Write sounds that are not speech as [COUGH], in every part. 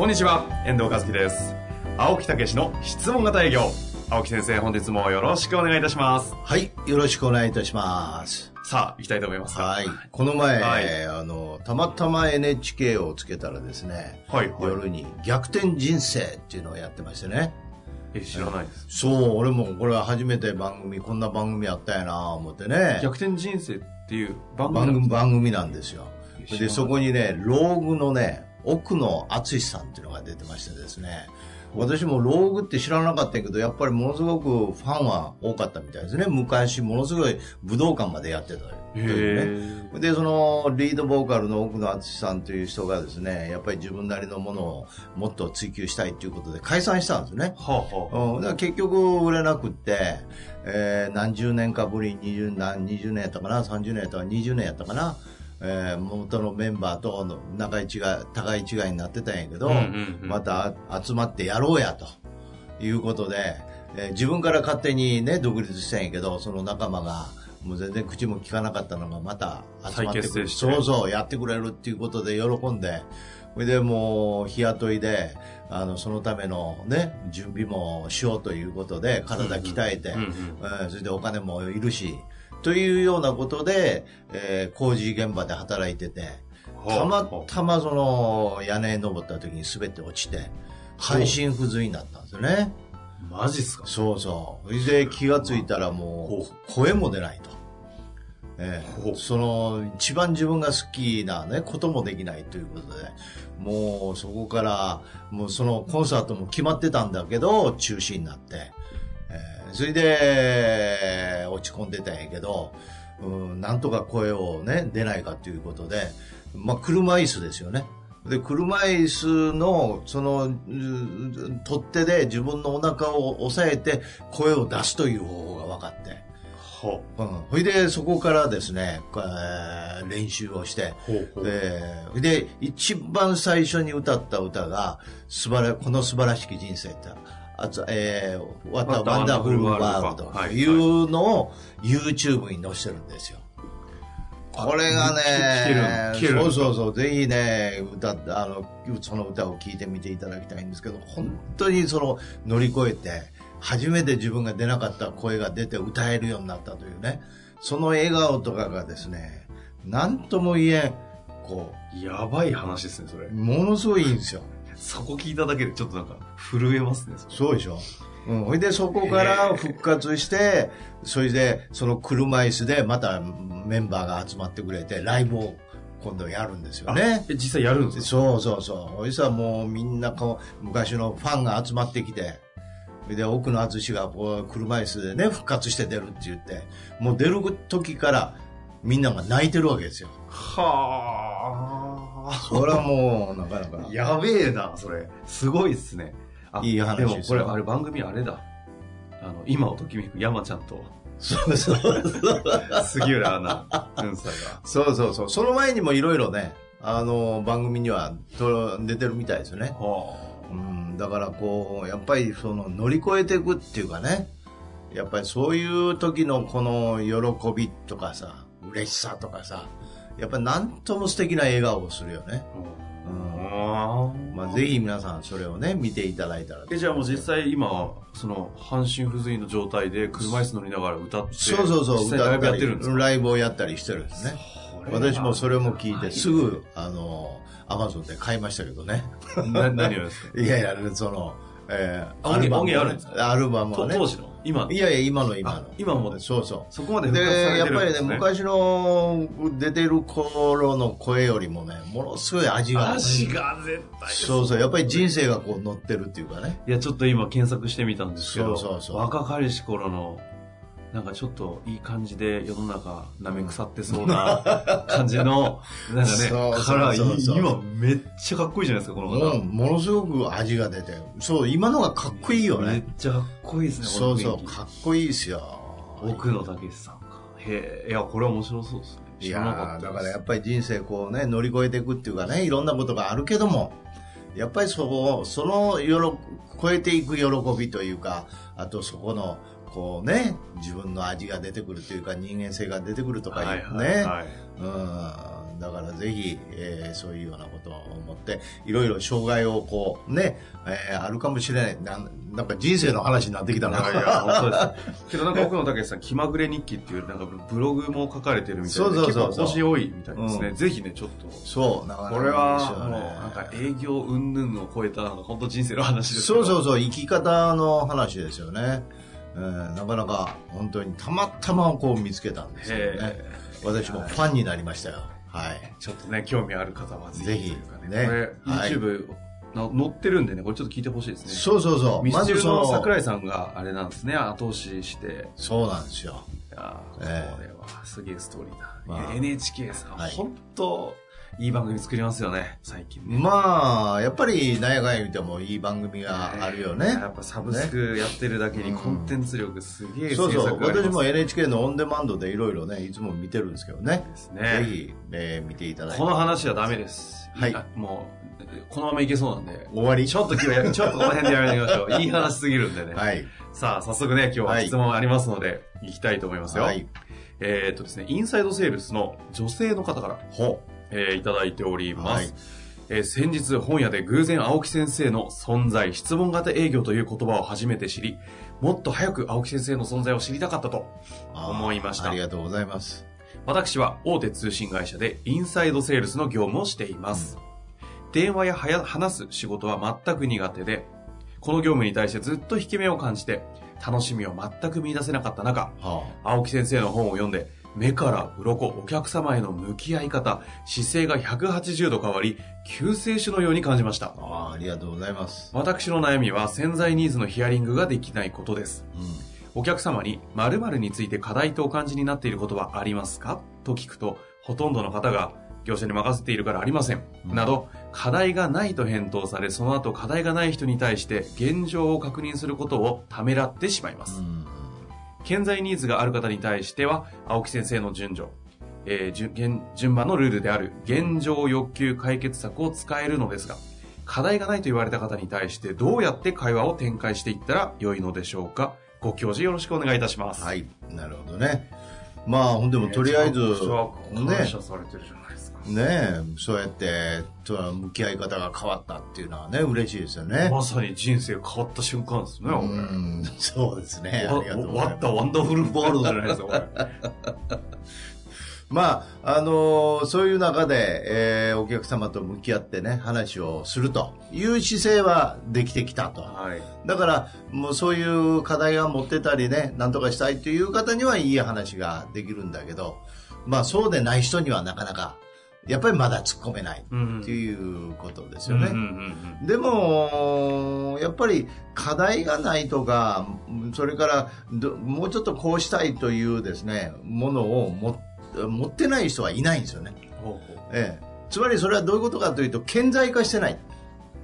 こんにちは遠藤和樹です。青木武の質問型営業。青木先生本日もよろしくお願いいたします。はいよろしくお願いいたします。さあ行きたいと思います。はい。この前、はい。あのたまたま NHK をつけたらですね、はい。はい夜に逆転人生っていうのをやってましてね。え知らないです。そう俺もこれは初めて番組こんな番組やったやな思ってね。逆転人生っていう番組番組なんですよ。でそこにねローグのね奥野淳さんっていうのが出てましてですね。私もローグって知らなかったけどやっぱりものすごくファンは多かったみたいですね。昔ものすごい武道館までやってたというね。へでそのリードボーカルの奥野淳さんという人がですねやっぱり自分なりのものをもっと追求したいということで解散したんですね。はあはあ。うん、だから結局売れなくって、えー何十年かぶりに20何20年やったかな？30年やったか20年やったかな、えー元のメンバーとの仲違い互い違いになってたんやけど、うんうんうん。また集まってやろうやと。いうことで、えー自分から勝手にね独立したんやけどその仲間がもう全然口も聞かなかったのがまた集まってくる。そうそうやってくれるっていうことで喜んで。それでもう日雇いであのそのためのね準備もしようということで体鍛えて、うんうん。えーそれでお金もいるしというようなことで、えー工事現場で働いててたまたまその屋根に登った時に滑って落ちて半身不随になったんですよね。マジっすか？そうそう。それで気がついたらもう声も出ないと。ええ。その一番自分が好きなねこともできないということでもうそこからもうそのコンサートも決まってたんだけど中止になって、えーそれで落ち込んでたんやけど、うん、なんとか声をね出ないかということで、まあ、車椅子ですよね。で車椅子のそのうん取っ手で自分のお腹を押さえて声を出すという方法が分かって。はう。ん、それでそこからですね、えー練習をして、ほうほう。でで一番最初に歌った歌が素晴らこの素晴らしき人生ってえー、What a Wonderful World というのを YouTube に載せてるんですよ。これがねそうそうそう、ぜひね、歌って、あの、その歌を聴いてみていただきたいんですけど、本当にその乗り越えて、初めて自分が出なかった声が出て歌えるようになったというね、その笑顔とかがですね、なんとも言えん、こやばい話ですねそれう、ものすごいいいんですよ。そこ聞いただけでちょっとなんか震えますねそうでしょ。うん。ほいで、そこから復活して、それで、その車椅子でまたメンバーが集まってくれて、ライブを今度やるんですよね。え実際やるんですか？そうそうそう。ほいさもうみんなこう、昔のファンが集まってきて、で奥野淳がこう、車椅子でね、復活して出るって言って、もう出る時からみんなが泣いてるわけですよ。はそれはもう、なかなか。あ。やべえなそれ。すごいっすね。あいい話ですよ。でもこれあれ番組あれだ。あの今をときめく山ちゃんと。そうそうそう。杉浦アナウンサーが。そうそうそう。その前にもいろいろね、あの、番組にはと出てるみたいですよね。はうん、だからこう、やっぱりその乗り越えていくっていうかね、やっぱりそういう時のこの喜びとかさ、嬉しさとかさ、やっぱりなんとも素敵な笑顔をするよね。あうん。まあぜひ皆さんそれをね、見ていただいたら。えじゃあもう実際今その半身不随の状態で車椅子乗りながら歌ってそうそうそう、ライブやってるんですか？ライブをやったりしてるんですね。私もそれも聞いて、すぐ、あの、アマゾンで買いましたけどね。な何をですか？[LAUGHS] いやいや、その、えー、音源あるんですアルバムはね。と当時の？今いやいや、今の今あの。今もそうそう。そこまでで、やっぱりね昔の出てる頃の声よりもね、ものすごい味が。味が絶対そうそう、やっぱり人生がこう乗ってるっていうかね。いやちょっと今検索してみたんですけどそうそうそう若かりし頃のなんかちょっといい感じで世の中舐め腐ってそうな感じの、[LAUGHS] なんかね、そうそうカラーそうそう今めっちゃかっこいいじゃないですか、この方。うん、ものすごく味が出て。そう、今のがかっこいいよめっね。ちゃかっこいいですね、こそうそう、かっこいいですよ。奥野武さんか。へえ、いや、これは面白そうですね。いや知らなかっただからやっぱり人生こうね、乗り越えていくっていうかね、いろんなことがあるけども、やっぱりそこ、そのよろ、超えていく喜びというか、あとそこの、こうね、自分の味が出てくるというか、人間性が出てくるとかいうね。うん。だからぜひ、えーそういうようなことを思って、いろいろ障害をこう、ね、えーあるかもしれない。なんなんか人生の話になってきたな。いやいや、本当です。けどなんか奥野武さん、気まぐれ日記っていうなんかブログも書かれてるみたいで、そうそうそう結構多いみたいですね。うんぜひね、ちょっと。そう、なかなかこれは、もう、なんか営業云々を超えた、なんか本当人生の話ですそうそうそう、生き方の話ですよね。えーなかなか本当にたまたまこう見つけたんですよねへ。私もファンになりましたよ。はい。ちょっとね、興味ある方はぜひ。ぜひというかねこれ、はい YouTube の載ってるんでね、これちょっと聞いてほしいですね。そうそうそう。ミスチルその、の桜井さんがあれなんですね、後押しして。そうなんですよ。いやーこええれはすげえストーリーだ。まあ NHK さん、はい本当いい番組作りますよね、最近ね。まあ、やっぱり、なんやかんや言ってもいい番組があるよね。やっぱサブスクやってるだけにねコンテンツ力すげえそうそう。私も NHK のオンデマンドでいろいろね、いつも見てるんですけどね。ですねぜひ、えー見ていただいて。この話はダメです。はいあもう、このままいけそうなんで。終わりちょっと今日ちょっとこの辺でやめてみましょう。[LAUGHS] いい話すぎるんでね。はい。さあ、早速ね、今日は質問ありますので、行きたいと思いますよ。はい。えーっとですね、インサイドセールスの女性の方から、ほえーいただいております。はいえー先日本屋で偶然青木先生の存在、質問型営業という言葉を初めて知り、もっと早く青木先生の存在を知りたかったと思いましたありがとうございます。私は大手通信会社でインサイドセールスの業務をしています。電話やはや話す仕事は全く苦手で、この業務に対してずっと引け目を感じて、楽しみを全く見出せなかった中、は青木先生の本を読んで、目から鱗、お客様への向き合い方、姿勢が180度変わり、救世主のように感じましたあ。。ありがとうございます。私の悩みは潜在ニーズのヒアリングができないことです。うん。お客様に〇〇について課題とお感じになっていることはありますか？と聞くと、ほとんどの方が業者に任せているからありません。うんなど、課題がないと返答され、その後課題がない人に対して現状を確認することをためらってしまいます。うん潜在ニーズがある方に対しては、青木先生の順序、えー順番のルールである現状欲求解決策を使えるのですが、課題がないと言われた方に対してどうやって会話を展開していったら良いのでしょうか？ご教示よろしくお願いいたします。はい。なるほどね。まあ、ほんでもとりあえず、めちゃくちゃ感ね、謝されてるじゃない。ねえ、そうやって、と向き合い方が変わったっていうのはね、嬉しいですよね。まさに人生変わった瞬間ですね、うん、そうですね。ありがとうございますわったワンダフルボールドじゃないですか。[LAUGHS] まあ、あのーそういう中で、えーお客様と向き合ってね、話をするという姿勢はできてきたと。はい。だから、もうそういう課題が持ってたりね、なんとかしたいという方にはいい話ができるんだけど、まあそうでない人にはなかなか、やっぱりまだ突っ込めないうんっていうことですよね。でも、やっぱり課題がないとか、それからどもうちょっとこうしたいというですね、ものをも持ってない人はいないんですよね。ほうほうええ、つまりそれはどういうことかというと、顕在化してない。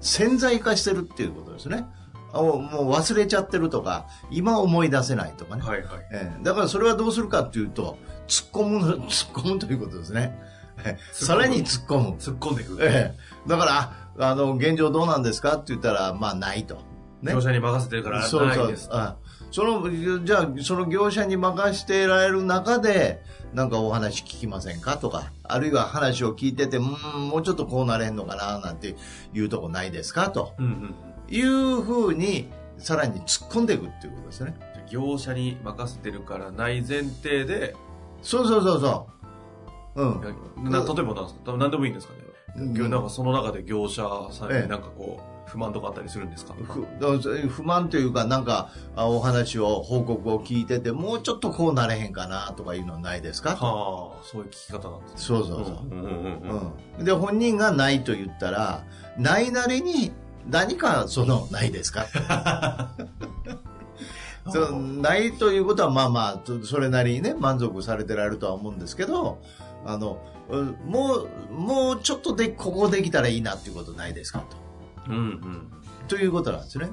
潜在化してるっていうことですね。あもう忘れちゃってるとか、今思い出せないとかね。はいはい。ええ、だからそれはどうするかというと、突っ込む、[LAUGHS] 突っ込むということですね。ええさらに突っ込む。突っ込んでいく。ええ、だから、あの、現状どうなんですか？って言ったら、まあ、ないと。ね。業者に任せてるからないです。あその、じゃあ、その業者に任してられる中で、なんかお話聞きませんか？とか、あるいは話を聞いてて、うん、もうちょっとこうなれんのかな、なんていうとこないですか？と。うんうんいうふうに、さらに突っ込んでいくっていうことですね。業者に任せてるからない前提で、そうそうそうそう。うん。な例えばなんですか？何でもいいんですかね、うんなんかその中で業者さんええになんかこう、不満とかあったりするんですか？ふ不満というか、なんか、あお話を、報告を聞いてて、もうちょっとこうなれへんかな、とかいうのはないですか？とはあ、そういう聞き方なんですね。そうそうそう。うんうんうんうんうん、で本人がないと言ったらないなりに何かそのないですか？[LAUGHS] そのないということは、まあまあ、とそれなりにね、満足されてられるとは思うんですけど、あの、うんもう、もうちょっとで、ここできたらいいなっていうことないですかと。うんうん。ということなんですね。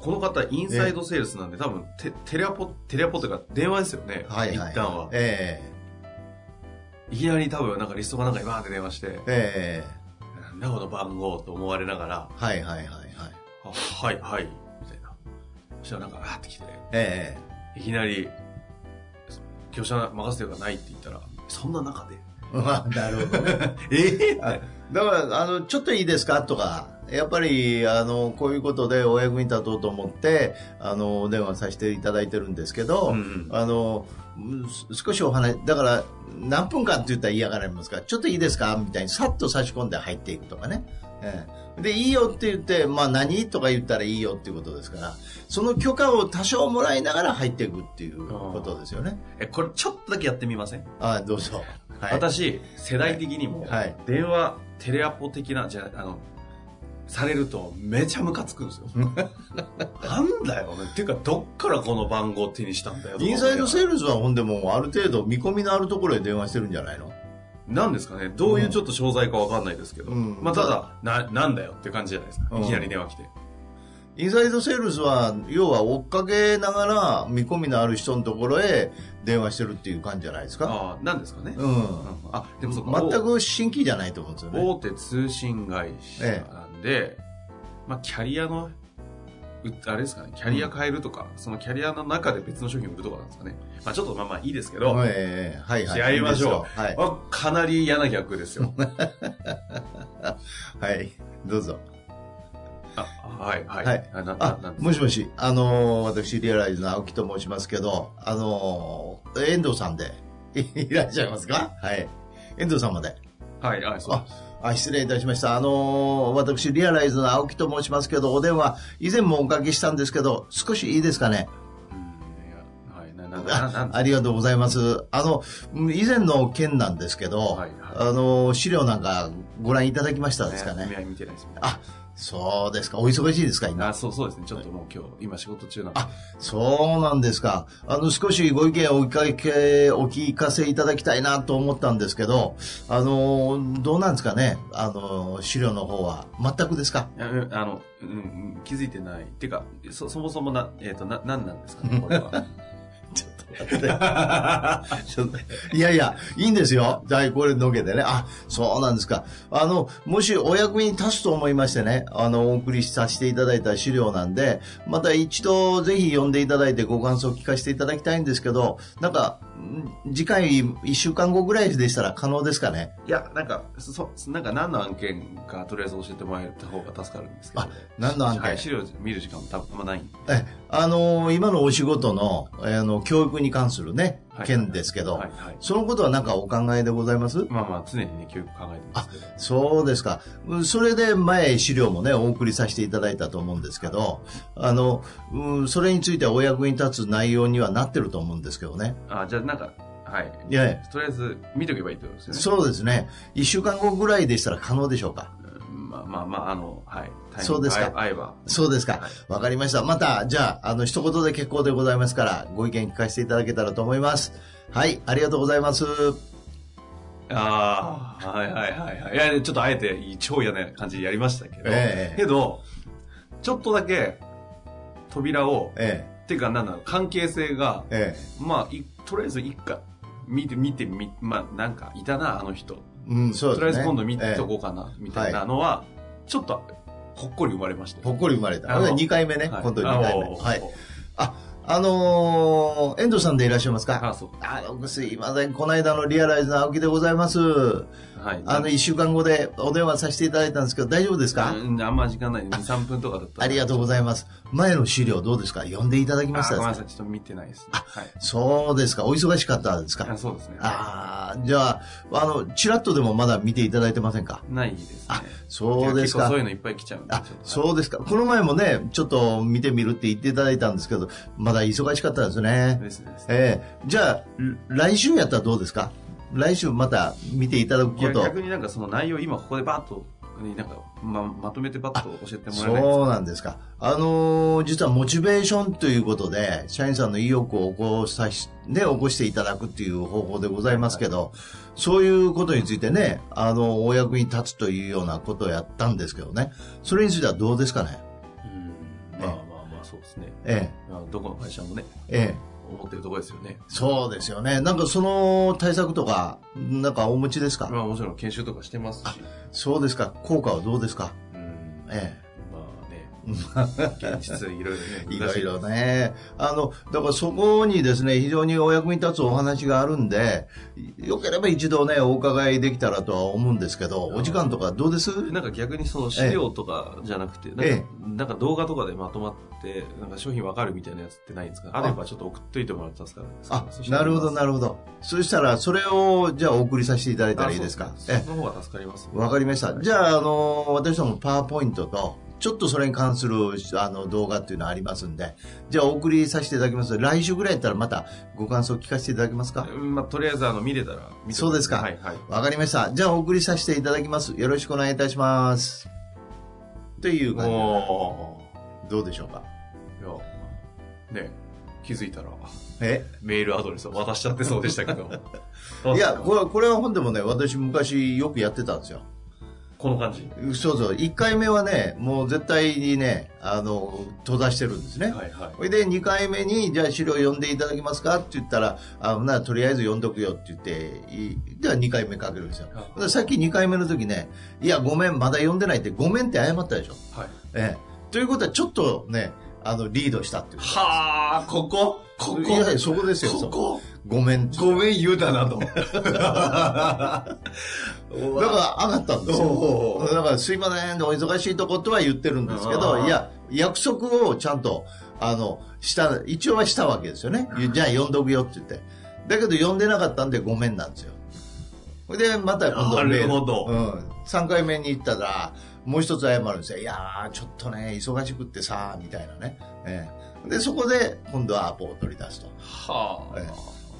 この方、インサイドセールスなんで、多分テ、テレアポ、テレアポというか、電話ですよね。はいはい。一旦は。えいきなり多分、なんかリストがなんかにバーって電話してえ、えなんだこの番号と思われながら、えはいはいはいはい。あはい、はい、みたいな。そしたらなんか、バーって来て、えいきなり、業者任せてるかないって言ったら、そんな中で、えまあ、なるほどね。[LAUGHS] え？えはいだから、あの、ちょっといいですか？とか、やっぱり、あの、こういうことでお役に立とうと思って、あの、お電話させていただいてるんですけど、うんうん。あの、少しお話、だから、何分間って言ったら嫌がられますか？ら、ちょっといいですか？みたいにさっと差し込んで入っていくとかね。ええ。で、いいよって言って、まあ何とか言ったらいいよっていうことですから、その許可を多少もらいながら入っていくっていうことですよね。え、これちょっとだけやってみません、あどうぞ。はい。私、世代的にも、はい電話、テレアポ的な、じゃあ、あの、されるとめちゃムカつくんですよ。[LAUGHS] なんだよね。っていうか、どっからこの番号手にしたんだよ。インサイドセーールスはほんでもうある程度見込みのあるところへ電話してるんじゃないの？なんですかね。どういうちょっと商材かわかんないですけど。うんまあ、ただ、な、なんだよって感じじゃないですか。うんいきなり電話来て。インサイドセールスは、要は追っかけながら見込みのある人のところへ電話してるっていう感じじゃないですか。ああ、なんですかね。うん。あ、でもそ。全く新規じゃないと思うんですよね。大手通信会社なんで、まあ、キャリアの、うあれですかね、キャリア変えるとか、そのキャリアの中で別の商品を売るとかなんですかね。まあ、ちょっとまあまあいいですけど、ええはいはい。やりましょうはい。まあかなり嫌な逆ですよ。[LAUGHS] はい。どうぞ。あはい、はい。はいあなあもしもし、あのー私、リアライズの青木と申しますけど、あのー遠藤さんで [LAUGHS] いらっしゃいますか？はい。遠藤様で。はい、はい、そうです。あ、失礼いたしました。あのー私、リアライズの青木と申しますけど、お電話、以前もおかけしたんですけど、少しいいですかね？あんありがとうございます。あの、うん以前の件なんですけど、はいはいあの、資料なんかご覧いただきましたですかね？ね。あ、そうですか。お忙しいですか、今？あ、そう、そうですね。ちょっともう今日、今仕事中なんで。あ、そうなんですか。あの、少しご意見をお聞かけ、お聞かせいただきたいなと思ったんですけど、あの、どうなんですかねあの、資料の方は。全くですか？あの、うんうん、気づいてない。っていうか、そ、そもそもな、えっ、と、な、なんなんですかね、これは。[LAUGHS] [LAUGHS] いやいや、いいんですよ。じゃあ、これのけてね。あ、そうなんですか。あの、もしお役に立つと思いましてね、あの、お送りさせていただいた資料なんで、また一度ぜひ読んでいただいてご感想を聞かせていただきたいんですけど、なんか、ん次回1週間後ぐらいでしたら可能ですかね？いや、なんか、そ、なんか何の案件か、とりあえず教えてもらえた方が助かるんですけど。あ何の案件？はい、資料見る時間も多分あんまない。え、あの今のお仕事の、あの、教育に関するね、はい件ですけど、はい、はい。そのことは何かお考えでございます？まあまあ、常にね、教育考えてますけど。そうですか。うんそれで前資料もね、お送りさせていただいたと思うんですけど、あの、うんそれについてはお役に立つ内容にはなってると思うんですけどね。あ、じゃあなんか、はい。いやいやとりあえず、見とけばいいってことですよね。そうですね。一週間後ぐらいでしたら可能でしょうか？うんまあまあまあ、あの、はい。そうですか合え合えば。そうですかはい。わかりました。また、じゃあ、あの、一言で結構でございますから、ご意見聞かせていただけたらと思います。はい、ありがとうございます。ああ、はいはいはいはい。いや、ちょっとあえて超嫌な感じでやりましたけど、ええけど、ちょっとだけ扉を、えっていうかなんだろう、関係性が、え、えまあ、いとりあえず一回、見て、見て、み、まあ、なんか、いたな、あの人。え。うん、そうですね。とりあえず今度見ええとこうかな、みたいなのは、ちょっと、ほっこり生まれましたよ。ほっこり生まれた。あの2回目ね、はい今度2回目。はい。あ、あのー、遠藤さんでいらっしゃいますか？あ、そう。あの、すいません。この間のリアライズの青木でございます。はい。あの、一週間後でお電話させていただいたんですけど、大丈夫ですか、うん、あんま時間ない。2、3分とかだったら。ありがとうございます。前の資料どうですか？読んでいただきましたですか？あちょっと見てないです、ね。はい。そうですか。お忙しかったですか？あそうですね。ああ、じゃあ、あの、チラッとでもまだ見ていただいてませんか？ないですね。あそうですか結構そういうのいっぱい来ちゃうんで。あそうですか。この前もね、ちょっと見てみるって言っていただいたんですけど、まだ忙しかったですね。ですね。ですねええじゃあ、来週やったらどうですか？来週また見ていただくこと。逆になんかその内容今ここでバーッとになんか、ま、まとめてパッと教えてもらえないそうなんですか。あのー実はモチベーションということで、社員さんの意欲を起こさし、ね、起こしていただくっていう方法でございますけど、そういうことについてね、あの、お役に立つというようなことをやったんですけどね。それについてはどうですかね？うんまあまあまあ、そうですね。えまあどこの会社もね、え、ええ。思ってるところですよね。そうですよね。なんかその対策とか、なんかお持ちですか、まあもちろん研修とかしてますし。そうですか。効果はどうですか？うん。えまあね、現実いろいろね、[LAUGHS] え。いろいろね。あの、だからそこにですね、非常にお役に立つお話があるんで、よければ一度ね、お伺いできたらとは思うんですけど、お時間とかどうです？なんか逆にその資料とかじゃなくて、なんかええなんか動画とかでまとまって、なんか商品わかるみたいなやつってないんですか？あ。ればちょっと送っといてもらったんですか？あ、なるほど、なるほど。そしたら、それを、じゃあお送りさせていただいたらいいですか？えそその方が助かります、え、わかりました。じゃあ、あの、私どもパワーポイントと、ちょっとそれに関するあの動画っていうのありますんで、じゃあお送りさせていただきます。来週ぐらいやったらまたご感想聞かせていただけますか？うんまあ、とりあえずあの見れたら見てそうですかはいはい。わかりました。じゃあお送りさせていただきます。よろしくお願いいたします。という感じどうでしょうか？ーいや、ね気づいたらえ？メールアドレスを渡しちゃってそうでしたけど。[LAUGHS] いや、これこれは本でもね、私昔よくやってたんですよ。この感じ。そうそう。1回目はね、もう絶対にね、あの、閉ざしてるんですね。はいはい。それで2回目に、じゃあ資料読んでいただけますかって言ったら、あならとりあえず読んどくよって言って、いでは2回目かけるんですよ。はいでさっき2回目の時ね、いや、ごめん、まだ読んでないって、ごめんって謝ったでしょ。はい。ええ。ということは、ちょっとね、あの、リードしたっていう。はあ、ここここいやそこですよここごめん。ごめん言うたなと。[LAUGHS] だから上がったんですよ。だからすいません、お忙しいとことは言ってるんですけあど、ーいや、約束をちゃんと、あの、した、一応はしたわけですよね。じゃあ読んどくよって言って。だけど読んでなかったんでごめんなんですよ。それで、また今度メールなるほどうん。3回目に行ったら、もう一つ謝るんですよ。いやー、ちょっとね、忙しくってさ、みたいなね。ええで、そこで、今度はアポを取り出すと。はえ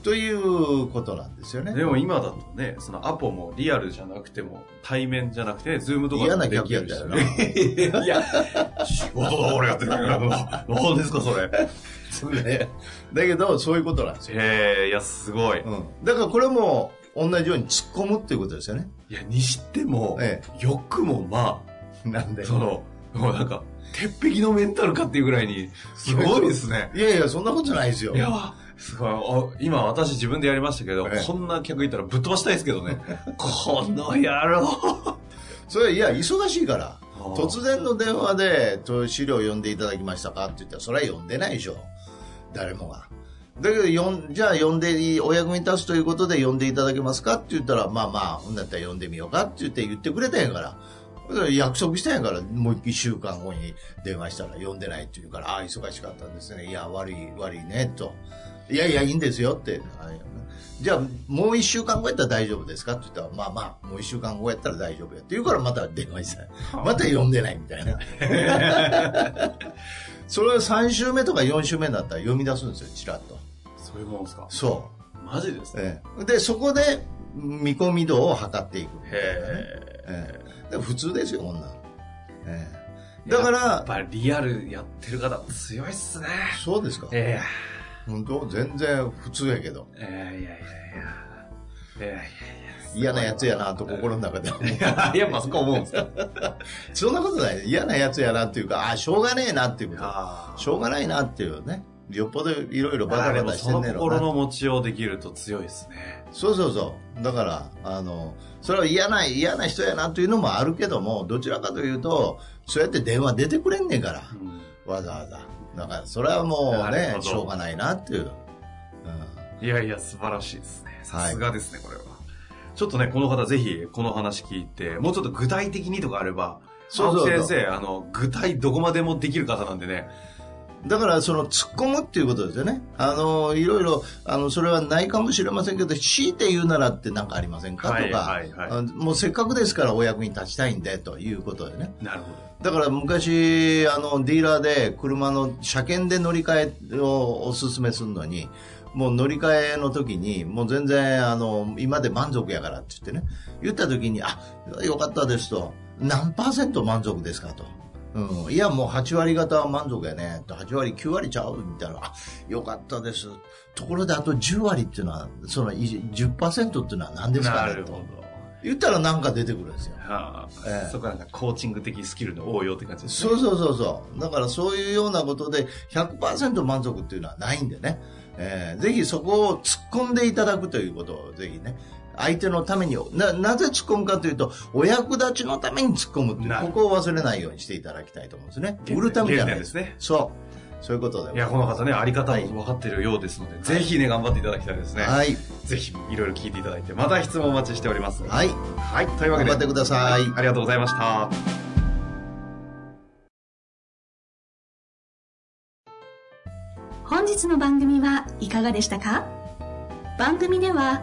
ということなんですよね。でも今だとね、そのアポもリアルじゃなくても、対面じゃなくて、ズームとか嫌なで客やったよな。いや、仕事だ俺やってるから、何ですかそれ。ねだけど、そういうことなんですよ。へえ、いや、すごい。うん。だからこれも、同じように突っ込むっていうことですよね。いや、にしても、え欲もまなんあ、その、もうなんか、鉄壁のメンタルかっていうぐらいに、すごいですね。いやいや、そんなことないですよ。いや、すごい。お今私自分でやりましたけど、ええこんな客いたらぶっ飛ばしたいですけどね。[LAUGHS] この野郎。それ、いや、忙しいから。突然の電話で、と資料読んでいただきましたか？って言ったら、それは読んでないでしょ。誰もが。だけど、読んじゃあ読んでいい、お役に立つということで読んでいただけますか？って言ったら、まあまあ、ほんだったら読んでみようか？って言って言ってくれたんやから。だから約束したんやから、もう一週間後に電話したら読んでないって言うから、ああ、忙しかったんですね。いや、悪い、悪いね、と。いやいや、いいんですよって。あじゃあ、もう一週間後やったら大丈夫ですかって言ったら、まあまあ、もう一週間後やったら大丈夫やって言うから、また電話した。また読んでないみたいな。[LAUGHS] それは3週目とか4週目になったら読み出すんですよ、ちらっと。そういうもんですか？そマジですう。ね。ええで、そこで見込み度を測っていく。へえ。ええ普通ですよ、こんなん。ええだからやっ、ぱりリアルやってる方強いっすね。そうですか。え本当？全然普通やけど。えいやいやいやいや。いやいやい嫌なやつやなと心の中で思う。や。やっぱそこ思うんですか [LAUGHS] そんなことない。嫌なやつやなっていうか、あ、しょうがねえなっていうこと。あしょうがないなっていうね。よっぽどいろいろバタバタしてんねやろな。心の持ちようできると強いですね。そうそうそう。だから、あの、それは嫌な、嫌な人やなというのもあるけども、どちらかというと、そうやって電話出てくれんねんから、わざわざ。だから、それはもうねしょうがないなっていう。うんいやいや、素晴らしいですね。はいさすがですね、これは。ちょっとね、この方ぜひ、この話聞いて、もうちょっと具体的にとかあれば、そうそうそう先生、あの、具体どこまでもできる方なんでね。だから、その、突っ込むっていうことですよね。あの、いろいろ、あの、それはないかもしれませんけど、強いて言うならって何かありませんか？とか、はいはいはいあもうせっかくですからお役に立ちたいんで、ということでね。なるほだから昔、あの、ディーラーで車の車検で乗り換えをお勧めするのに、もう乗り換えの時に、もう全然、あの、今で満足やからって言ってね、言った時に、あ、よかったですと、何パーセント満足ですかと。うん、いや、もう8割方は満足やね。8割、9割ちゃうみたいな。あ、よかったです。ところで、あと10割っていうのは、その10%っていうのは何ですかね？となるほど。言ったらなんか出てくるんですよ。はあええそこはなんかコーチング的スキルの応用って感じですね。そうそうそうそう。だからそういうようなことで100%満足っていうのはないんでね。えーぜひそこを突っ込んでいただくということをぜひね。相手のためにな、なぜ突っ込むかというと、お役立ちのために突っ込むっていう、ここを忘れないようにしていただきたいと思うんですね。売るためじゃないですね。そう。そういうことで。いや、この方ね、あり方はいも分かってるようですので、ぜひね、頑張っていただきたいですね。はい。ぜひ、いろいろ聞いていただいて、また質問お待ちしております。はい。はい。というわけで、頑張ってくださいありがとうございました。本日の番組はいかがでしたか？番組では